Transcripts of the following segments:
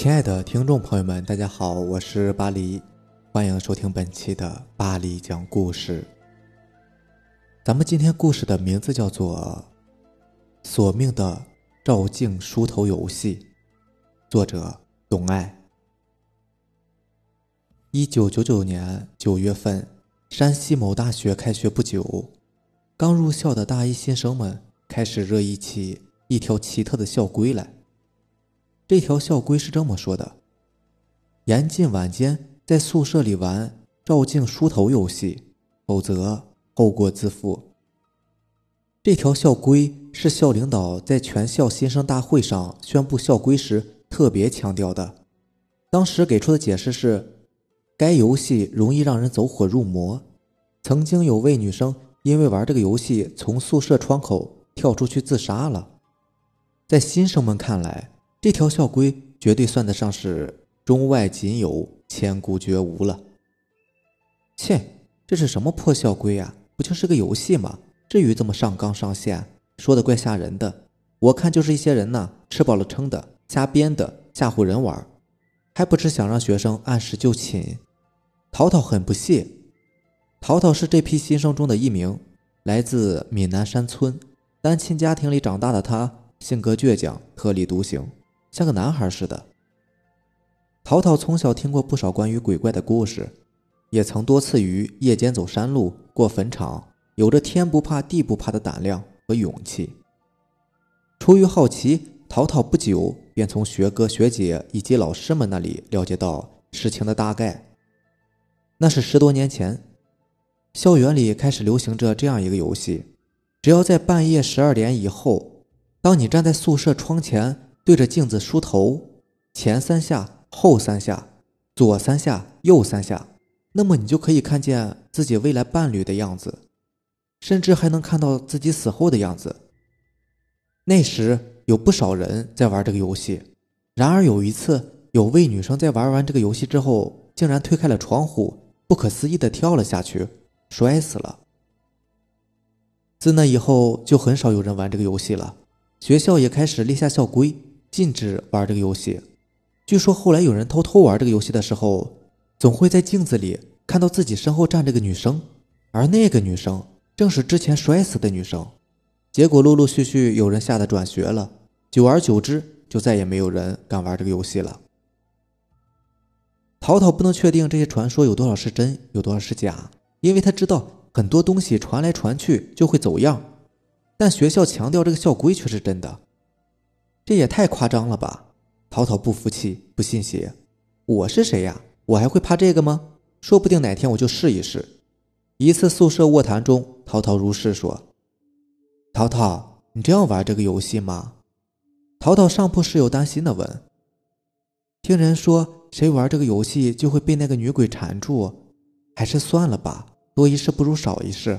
亲爱的听众朋友们，大家好，我是巴黎，欢迎收听本期的巴黎讲故事。咱们今天故事的名字叫做《索命的照镜梳头游戏》，作者董爱。一九九九年九月份，山西某大学开学不久，刚入校的大一新生们开始热议起一条奇特的校规来。这条校规是这么说的：严禁晚间在宿舍里玩照镜梳头游戏，否则后果自负。这条校规是校领导在全校新生大会上宣布校规时特别强调的。当时给出的解释是，该游戏容易让人走火入魔，曾经有位女生因为玩这个游戏从宿舍窗口跳出去自杀了。在新生们看来，这条校规绝对算得上是中外仅有、千古绝无了。切，这是什么破校规啊？不就是个游戏吗？至于这么上纲上线，说的怪吓人的。我看就是一些人呢，吃饱了撑的，瞎编的，吓唬人玩，还不是想让学生按时就寝。淘淘很不屑。淘淘是这批新生中的一名，来自闽南山村，单亲家庭里长大的他，性格倔强，特立独行。像个男孩似的。淘淘从小听过不少关于鬼怪的故事，也曾多次于夜间走山路、过坟场，有着天不怕地不怕的胆量和勇气。出于好奇，淘淘不久便从学哥学姐以及老师们那里了解到事情的大概。那是十多年前，校园里开始流行着这样一个游戏：只要在半夜十二点以后，当你站在宿舍窗前。对着镜子梳头，前三下，后三下，左三下，右三下，那么你就可以看见自己未来伴侣的样子，甚至还能看到自己死后的样子。那时有不少人在玩这个游戏，然而有一次，有位女生在玩完这个游戏之后，竟然推开了窗户，不可思议的跳了下去，摔死了。自那以后，就很少有人玩这个游戏了，学校也开始立下校规。禁止玩这个游戏。据说后来有人偷偷玩这个游戏的时候，总会在镜子里看到自己身后站着个女生，而那个女生正是之前摔死的女生。结果陆陆续续有人吓得转学了，久而久之，就再也没有人敢玩这个游戏了。淘淘不能确定这些传说有多少是真，有多少是假，因为他知道很多东西传来传去就会走样，但学校强调这个校规却是真的。这也太夸张了吧！淘淘不服气，不信邪。我是谁呀？我还会怕这个吗？说不定哪天我就试一试。一次宿舍卧谈中，淘淘如是说：“淘淘，你真要玩这个游戏吗？”淘淘上铺室友担心的问：“听人说，谁玩这个游戏就会被那个女鬼缠住，还是算了吧，多一事不如少一事。”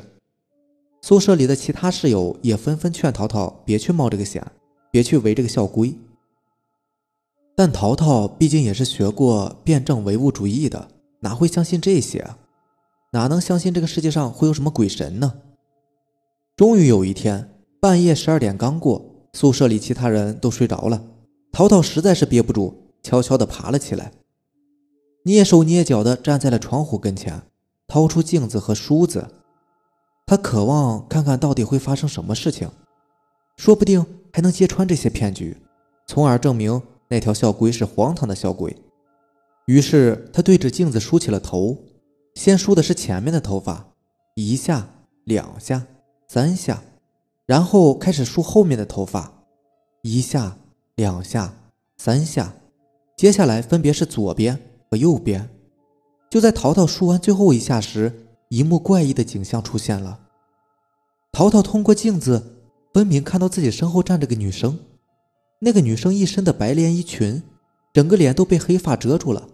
宿舍里的其他室友也纷纷劝淘淘别去冒这个险。别去违这个校规。但淘淘毕竟也是学过辩证唯物主义的，哪会相信这些？哪能相信这个世界上会有什么鬼神呢？终于有一天，半夜十二点刚过，宿舍里其他人都睡着了，淘淘实在是憋不住，悄悄地爬了起来，蹑手蹑脚地站在了窗户跟前，掏出镜子和梳子，他渴望看看到底会发生什么事情。说不定还能揭穿这些骗局，从而证明那条校规是荒唐的校规。于是他对着镜子梳起了头，先梳的是前面的头发，一下、两下、三下，然后开始梳后面的头发，一下、两下、三下，接下来分别是左边和右边。就在淘淘梳完最后一下时，一幕怪异的景象出现了。淘淘通过镜子。分明看到自己身后站着个女生，那个女生一身的白连衣裙，整个脸都被黑发遮住了。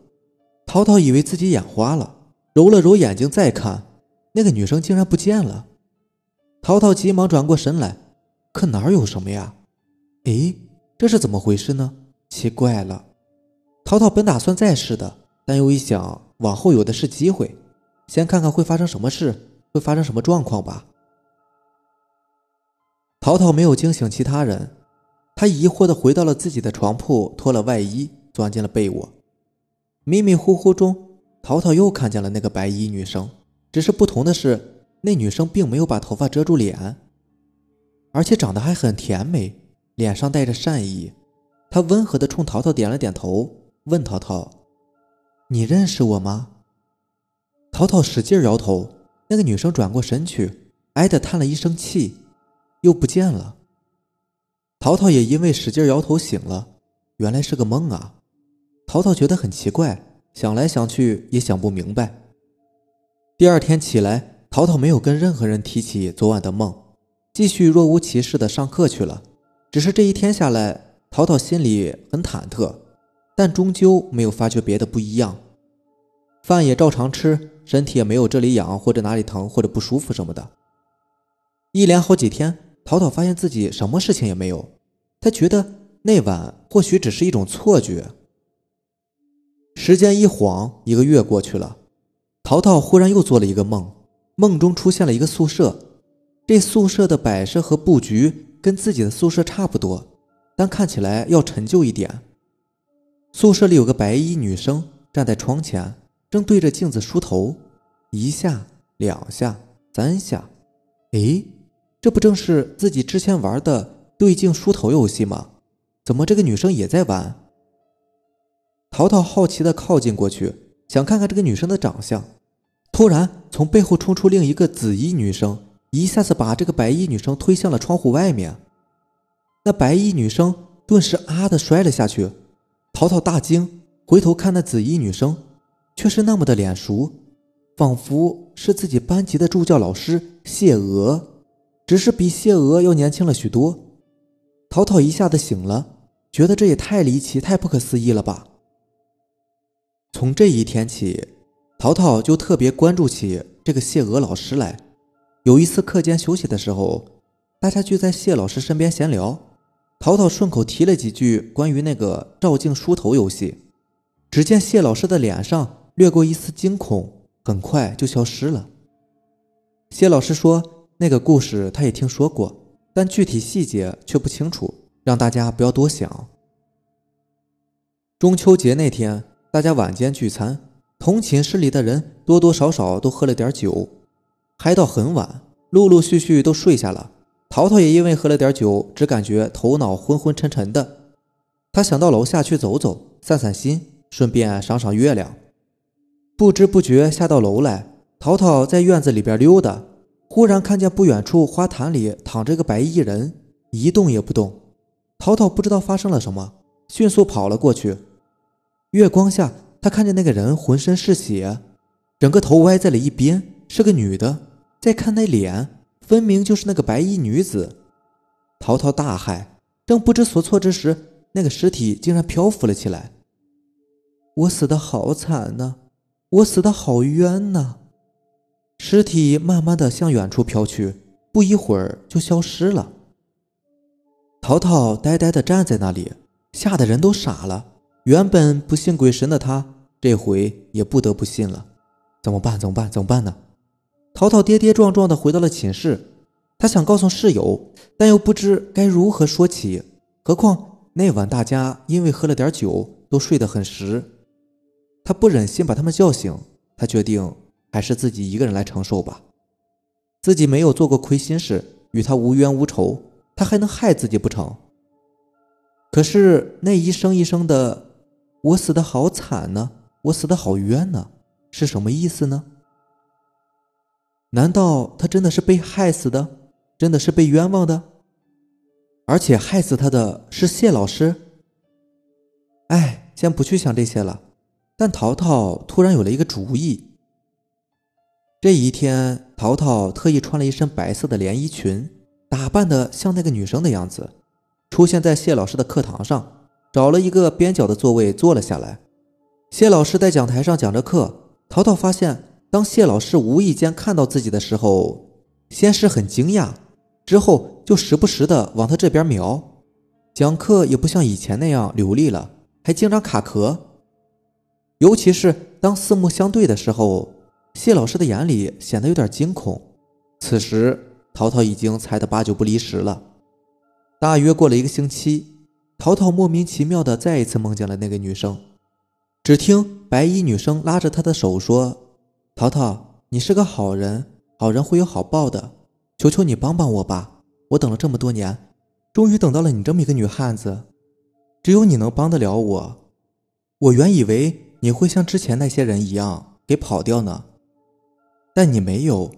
淘淘以为自己眼花了，揉了揉眼睛再看，那个女生竟然不见了。淘淘急忙转过身来，可哪有什么呀？诶，这是怎么回事呢？奇怪了。淘淘本打算再试的，但又一想，往后有的是机会，先看看会发生什么事，会发生什么状况吧。淘淘没有惊醒其他人，他疑惑地回到了自己的床铺，脱了外衣，钻进了被窝。迷迷糊糊中，淘淘又看见了那个白衣女生，只是不同的是，那女生并没有把头发遮住脸，而且长得还很甜美，脸上带着善意。她温和地冲淘淘点了点头，问淘淘：“你认识我吗？”淘淘使劲摇头。那个女生转过身去，哎的叹了一声气，又不见了。淘淘也因为使劲摇头醒了，原来是个梦啊！淘淘觉得很奇怪，想来想去也想不明白。第二天起来，淘淘没有跟任何人提起昨晚的梦，继续若无其事的上课去了。只是这一天下来，淘淘心里很忐忑，但终究没有发觉别的不一样。饭也照常吃，身体也没有这里痒或者哪里疼或者不舒服什么的。一连好几天，淘淘发现自己什么事情也没有，他觉得那晚或许只是一种错觉。时间一晃，一个月过去了，淘淘忽然又做了一个梦，梦中出现了一个宿舍，这宿舍的摆设和布局跟自己的宿舍差不多，但看起来要陈旧一点。宿舍里有个白衣女生站在窗前。正对着镜子梳头，一下、两下、三下，哎，这不正是自己之前玩的对镜梳头游戏吗？怎么这个女生也在玩？淘淘好奇的靠近过去，想看看这个女生的长相。突然，从背后冲出另一个紫衣女生，一下子把这个白衣女生推向了窗户外面。那白衣女生顿时啊的摔了下去。淘淘大惊，回头看那紫衣女生。却是那么的脸熟，仿佛是自己班级的助教老师谢娥，只是比谢娥要年轻了许多。淘淘一下子醒了，觉得这也太离奇、太不可思议了吧。从这一天起，淘淘就特别关注起这个谢娥老师来。有一次课间休息的时候，大家聚在谢老师身边闲聊，淘淘顺口提了几句关于那个照镜梳头游戏，只见谢老师的脸上。掠过一丝惊恐，很快就消失了。谢老师说：“那个故事他也听说过，但具体细节却不清楚，让大家不要多想。”中秋节那天，大家晚间聚餐，同寝室里的人多多少少都喝了点酒，嗨到很晚，陆陆续续都睡下了。淘淘也因为喝了点酒，只感觉头脑昏昏沉沉的。他想到楼下去走走，散散心，顺便赏赏月亮。不知不觉下到楼来，淘淘在院子里边溜达，忽然看见不远处花坛里躺着个白衣人，一动也不动。淘淘不知道发生了什么，迅速跑了过去。月光下，他看见那个人浑身是血，整个头歪在了一边，是个女的。再看那脸，分明就是那个白衣女子。淘淘大骇，正不知所措之时，那个尸体竟然漂浮了起来。我死的好惨呐！我死的好冤呐！尸体慢慢的向远处飘去，不一会儿就消失了。淘淘呆呆的站在那里，吓得人都傻了。原本不信鬼神的他，这回也不得不信了。怎么办？怎么办？怎么办呢？淘淘跌跌撞撞的回到了寝室，他想告诉室友，但又不知该如何说起。何况那晚大家因为喝了点酒，都睡得很实。他不忍心把他们叫醒，他决定还是自己一个人来承受吧。自己没有做过亏心事，与他无冤无仇，他还能害自己不成？可是那一声一声的“我死的好惨呢，我死的好冤呢”，是什么意思呢？难道他真的是被害死的，真的是被冤枉的？而且害死他的是谢老师？哎，先不去想这些了。但淘淘突然有了一个主意。这一天，淘淘特意穿了一身白色的连衣裙，打扮的像那个女生的样子，出现在谢老师的课堂上，找了一个边角的座位坐了下来。谢老师在讲台上讲着课，淘淘发现，当谢老师无意间看到自己的时候，先是很惊讶，之后就时不时的往他这边瞄，讲课也不像以前那样流利了，还经常卡壳。尤其是当四目相对的时候，谢老师的眼里显得有点惊恐。此时，淘淘已经猜得八九不离十了。大约过了一个星期，淘淘莫名其妙的再一次梦见了那个女生。只听白衣女生拉着他的手说：“淘淘，你是个好人，好人会有好报的，求求你帮帮我吧！我等了这么多年，终于等到了你这么一个女汉子，只有你能帮得了我。我原以为你会像之前那些人一样给跑掉呢，但你没有。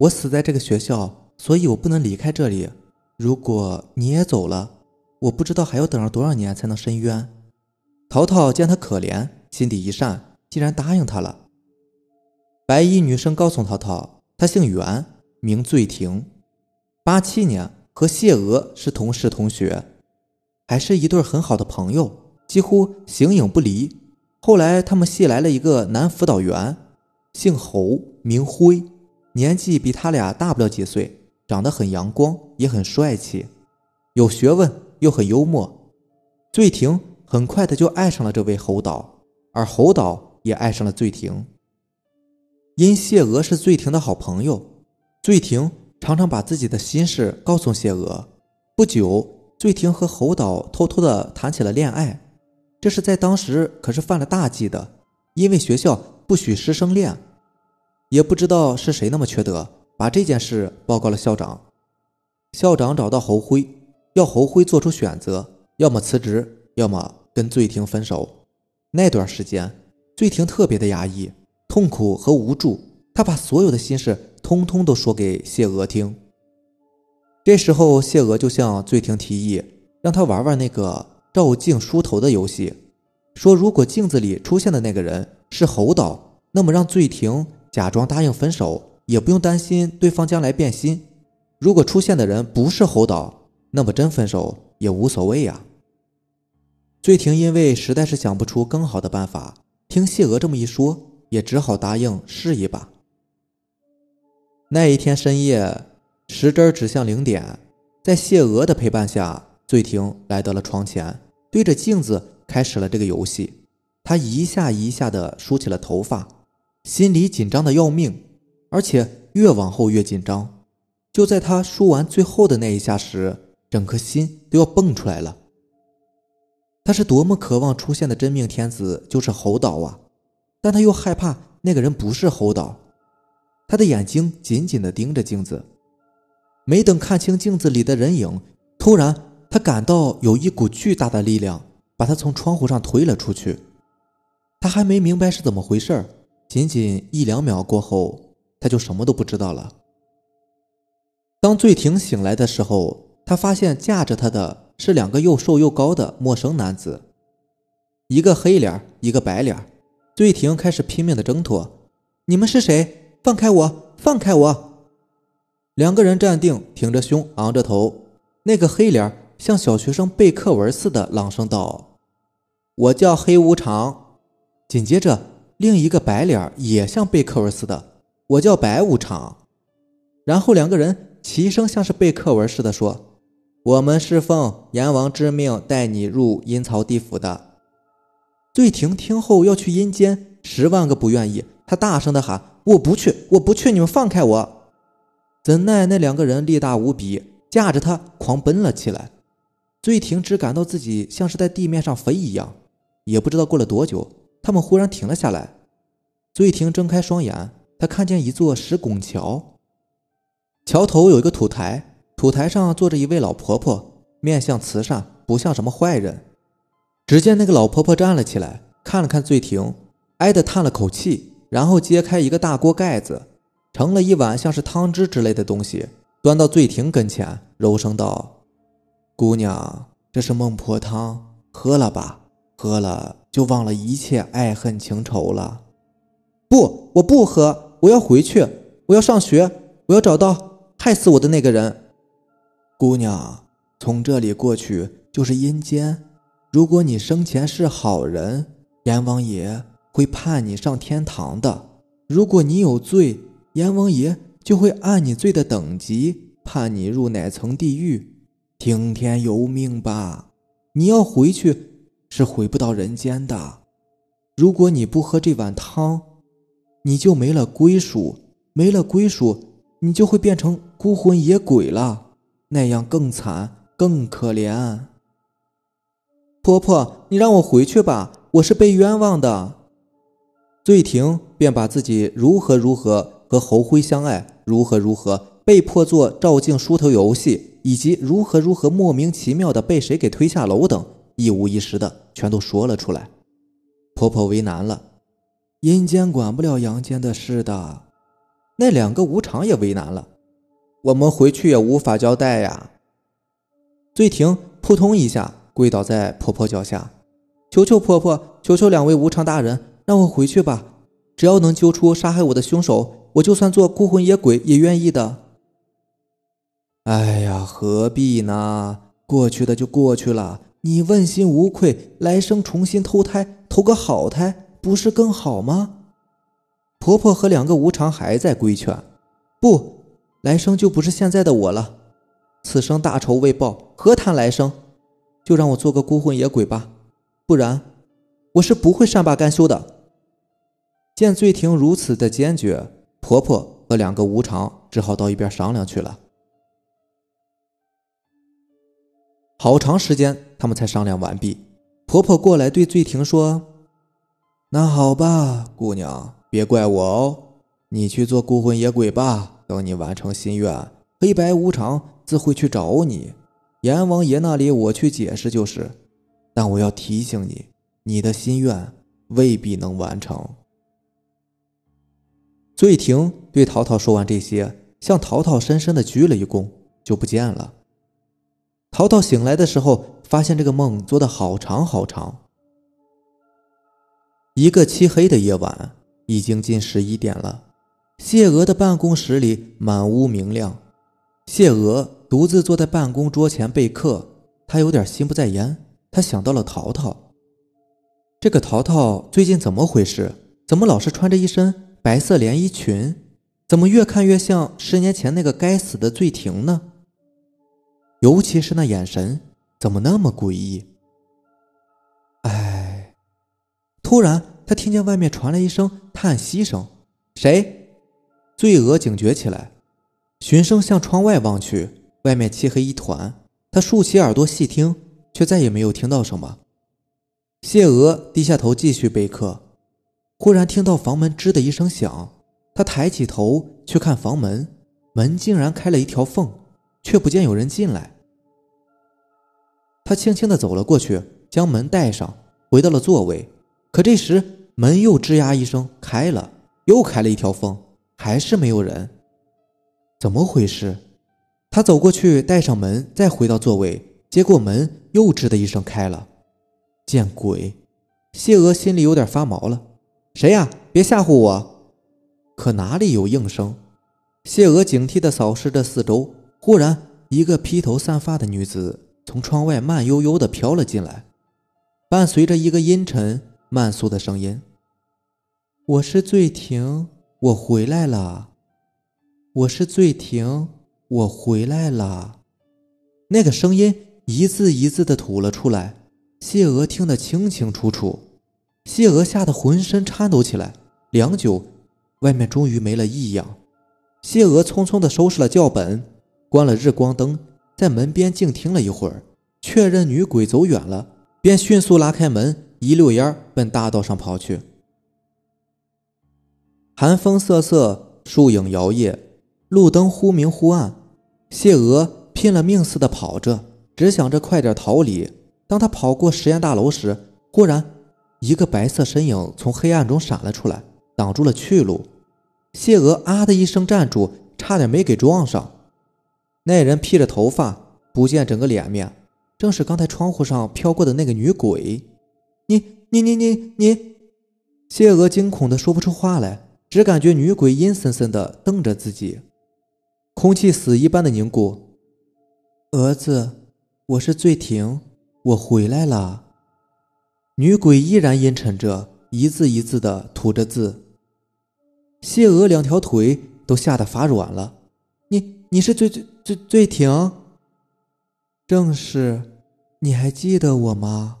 我死在这个学校，所以我不能离开这里。如果你也走了，我不知道还要等上多少年才能伸冤。”淘淘见他可怜。心底一善，竟然答应他了。白衣女生告诉淘淘，她姓袁，名醉婷，八七年和谢娥是同事同学，还是一对很好的朋友，几乎形影不离。后来他们系来了一个男辅导员，姓侯，名辉，年纪比他俩大不了几岁，长得很阳光，也很帅气，有学问又很幽默。醉婷很快的就爱上了这位侯导。而侯导也爱上了醉婷，因谢娥是醉婷的好朋友，醉婷常常把自己的心事告诉谢娥。不久，醉婷和侯导偷偷的谈起了恋爱，这是在当时可是犯了大忌的，因为学校不许师生恋。也不知道是谁那么缺德，把这件事报告了校长。校长找到侯辉，要侯辉做出选择，要么辞职，要么跟醉婷分手。那段时间，醉婷特别的压抑、痛苦和无助，她把所有的心事通通都说给谢娥听。这时候，谢娥就向醉婷提议，让她玩玩那个照镜梳头的游戏，说如果镜子里出现的那个人是侯导，那么让醉婷假装答应分手，也不用担心对方将来变心；如果出现的人不是侯导，那么真分手也无所谓呀。醉婷因为实在是想不出更好的办法，听谢娥这么一说，也只好答应试一把。那一天深夜，时针指向零点，在谢娥的陪伴下，醉婷来到了床前，对着镜子开始了这个游戏。他一下一下的梳起了头发，心里紧张的要命，而且越往后越紧张。就在他梳完最后的那一下时，整颗心都要蹦出来了。他是多么渴望出现的真命天子就是侯导啊，但他又害怕那个人不是侯导。他的眼睛紧紧地盯着镜子，没等看清镜子里的人影，突然他感到有一股巨大的力量把他从窗户上推了出去。他还没明白是怎么回事仅仅一两秒过后，他就什么都不知道了。当醉婷醒来的时候，他发现架着他的。是两个又瘦又高的陌生男子，一个黑脸，一个白脸。醉婷开始拼命的挣脱。你们是谁？放开我！放开我！两个人站定，挺着胸，昂着头。那个黑脸像小学生背课文似的朗声道：“我叫黑无常。”紧接着，另一个白脸也像背课文似的：“我叫白无常。”然后两个人齐声，像是背课文似的说。我们是奉阎王之命带你入阴曹地府的。醉婷听后要去阴间，十万个不愿意。他大声的喊：“我不去，我不去！你们放开我！”怎奈那两个人力大无比，架着他狂奔了起来。醉婷只感到自己像是在地面上飞一样，也不知道过了多久，他们忽然停了下来。醉婷睁开双眼，她看见一座石拱桥，桥头有一个土台。土台上坐着一位老婆婆，面相慈善，不像什么坏人。只见那个老婆婆站了起来，看了看醉婷，哀的叹了口气，然后揭开一个大锅盖子，盛了一碗像是汤汁之类的东西，端到醉婷跟前，柔声道：“姑娘，这是孟婆汤，喝了吧，喝了就忘了一切爱恨情仇了。”“不，我不喝，我要回去，我要上学，我要找到害死我的那个人。”姑娘，从这里过去就是阴间。如果你生前是好人，阎王爷会判你上天堂的；如果你有罪，阎王爷就会按你罪的等级判你入哪层地狱。听天由命吧！你要回去是回不到人间的。如果你不喝这碗汤，你就没了归属，没了归属，你就会变成孤魂野鬼了。那样更惨，更可怜。婆婆，你让我回去吧，我是被冤枉的。醉婷便把自己如何如何和侯辉相爱，如何如何被迫做照镜梳头游戏，以及如何如何莫名其妙的被谁给推下楼等，一五一十的全都说了出来。婆婆为难了，阴间管不了阳间的事的。那两个无常也为难了，我们回去也无法交代呀。醉婷扑通一下。跪倒在婆婆脚下，求求婆婆，求求两位无常大人，让我回去吧！只要能揪出杀害我的凶手，我就算做孤魂野鬼也愿意的。哎呀，何必呢？过去的就过去了，你问心无愧，来生重新投胎，投个好胎，不是更好吗？婆婆和两个无常还在规劝：“不，来生就不是现在的我了，此生大仇未报，何谈来生？”就让我做个孤魂野鬼吧，不然我是不会善罢甘休的。见醉婷如此的坚决，婆婆和两个无常只好到一边商量去了。好长时间，他们才商量完毕。婆婆过来对醉婷说：“那好吧，姑娘，别怪我哦，你去做孤魂野鬼吧。等你完成心愿，黑白无常自会去找你。”阎王爷那里我去解释就是，但我要提醒你，你的心愿未必能完成。醉婷对淘淘说完这些，向淘淘深深的鞠了一躬，就不见了。淘淘醒来的时候，发现这个梦做的好长好长。一个漆黑的夜晚，已经近十一点了。谢娥的办公室里满屋明亮，谢娥。独自坐在办公桌前备课，他有点心不在焉。他想到了淘淘，这个淘淘最近怎么回事？怎么老是穿着一身白色连衣裙？怎么越看越像十年前那个该死的醉婷呢？尤其是那眼神，怎么那么诡异？哎！突然，他听见外面传来一声叹息声：“谁？”醉娥警觉起来，循声向窗外望去。外面漆黑一团，他竖起耳朵细听，却再也没有听到什么。谢娥低下头继续备课，忽然听到房门吱的一声响，他抬起头去看房门，门竟然开了一条缝，却不见有人进来。他轻轻地走了过去，将门带上，回到了座位。可这时门又吱呀一声开了，又开了一条缝，还是没有人。怎么回事？他走过去，带上门，再回到座位，结果门又吱的一声开了。见鬼！谢娥心里有点发毛了。谁呀？别吓唬我！可哪里有应声？谢娥警惕地扫视着四周，忽然，一个披头散发的女子从窗外慢悠悠地飘了进来，伴随着一个阴沉、慢速的声音：“我是醉婷，我回来了。我是醉婷。”我回来了，那个声音一字一字的吐了出来，谢娥听得清清楚楚。谢娥吓得浑身颤抖起来。良久，外面终于没了异样。谢娥匆匆的收拾了教本，关了日光灯，在门边静听了一会儿，确认女鬼走远了，便迅速拉开门，一溜烟奔大道上跑去。寒风瑟瑟，树影摇曳。路灯忽明忽暗，谢娥拼了命似的跑着，只想着快点逃离。当他跑过实验大楼时，忽然一个白色身影从黑暗中闪了出来，挡住了去路。谢娥啊的一声站住，差点没给撞上。那人披着头发，不见整个脸面，正是刚才窗户上飘过的那个女鬼。你你你你你！谢娥惊恐的说不出话来，只感觉女鬼阴森森的瞪着自己。空气死一般的凝固。儿子，我是醉婷，我回来了。女鬼依然阴沉着，一字一字的吐着字。谢娥两条腿都吓得发软了。你，是醉醉醉醉婷？正是。你还记得我吗？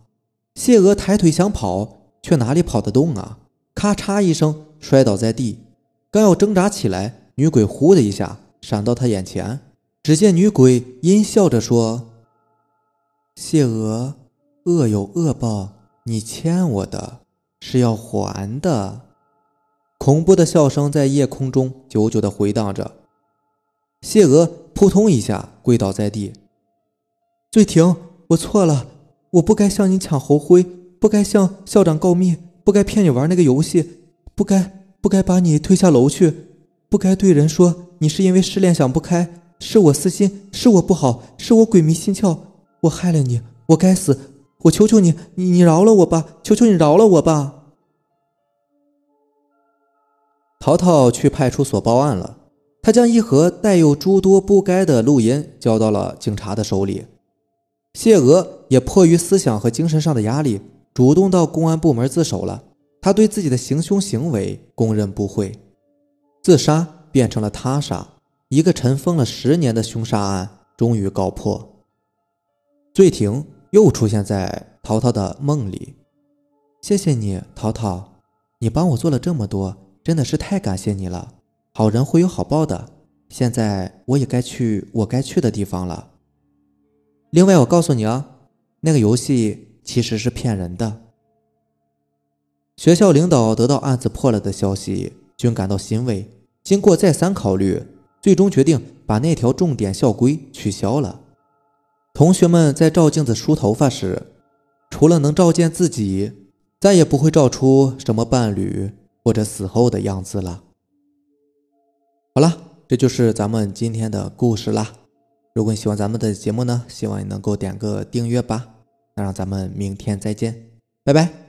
谢娥抬腿想跑，却哪里跑得动啊？咔嚓一声，摔倒在地。刚要挣扎起来，女鬼呼的一下。闪到他眼前，只见女鬼阴笑着说：“谢娥，恶有恶报，你欠我的是要还的。恐怖的笑声在夜空中久久的回荡着。谢娥扑通一下跪倒在地。醉婷，我错了，我不该向你抢侯辉，不该向校长告密，不该骗你玩那个游戏，不该不该把你推下楼去，不该对人说你是因为失恋想不开，是我私心，是我不好，是我鬼迷心窍，我害了你，我该死，我求求你，你你饶了我吧，求求你饶了我吧。淘淘去派出所报案了，他将一盒带有诸多不该的录音交到了警察的手里。谢娥也迫于思想和精神上的压力，主动到公安部门自首了。他对自己的行凶行为供认不讳，自杀变成了他杀，一个尘封了十年的凶杀案终于告破。醉婷又出现在淘淘的梦里，谢谢你，淘淘，你帮我做了这么多。真的是太感谢你了，好人会有好报的。现在我也该去我该去的地方了。另外，我告诉你啊，那个游戏其实是骗人的。学校领导得到案子破了的消息，均感到欣慰。经过再三考虑，最终决定把那条重点校规取消了。同学们在照镜子梳头发时，除了能照见自己，再也不会照出什么伴侣。或者死后的样子了。好了，这就是咱们今天的故事啦。如果你喜欢咱们的节目呢，希望你能够点个订阅吧。那让咱们明天再见，拜拜。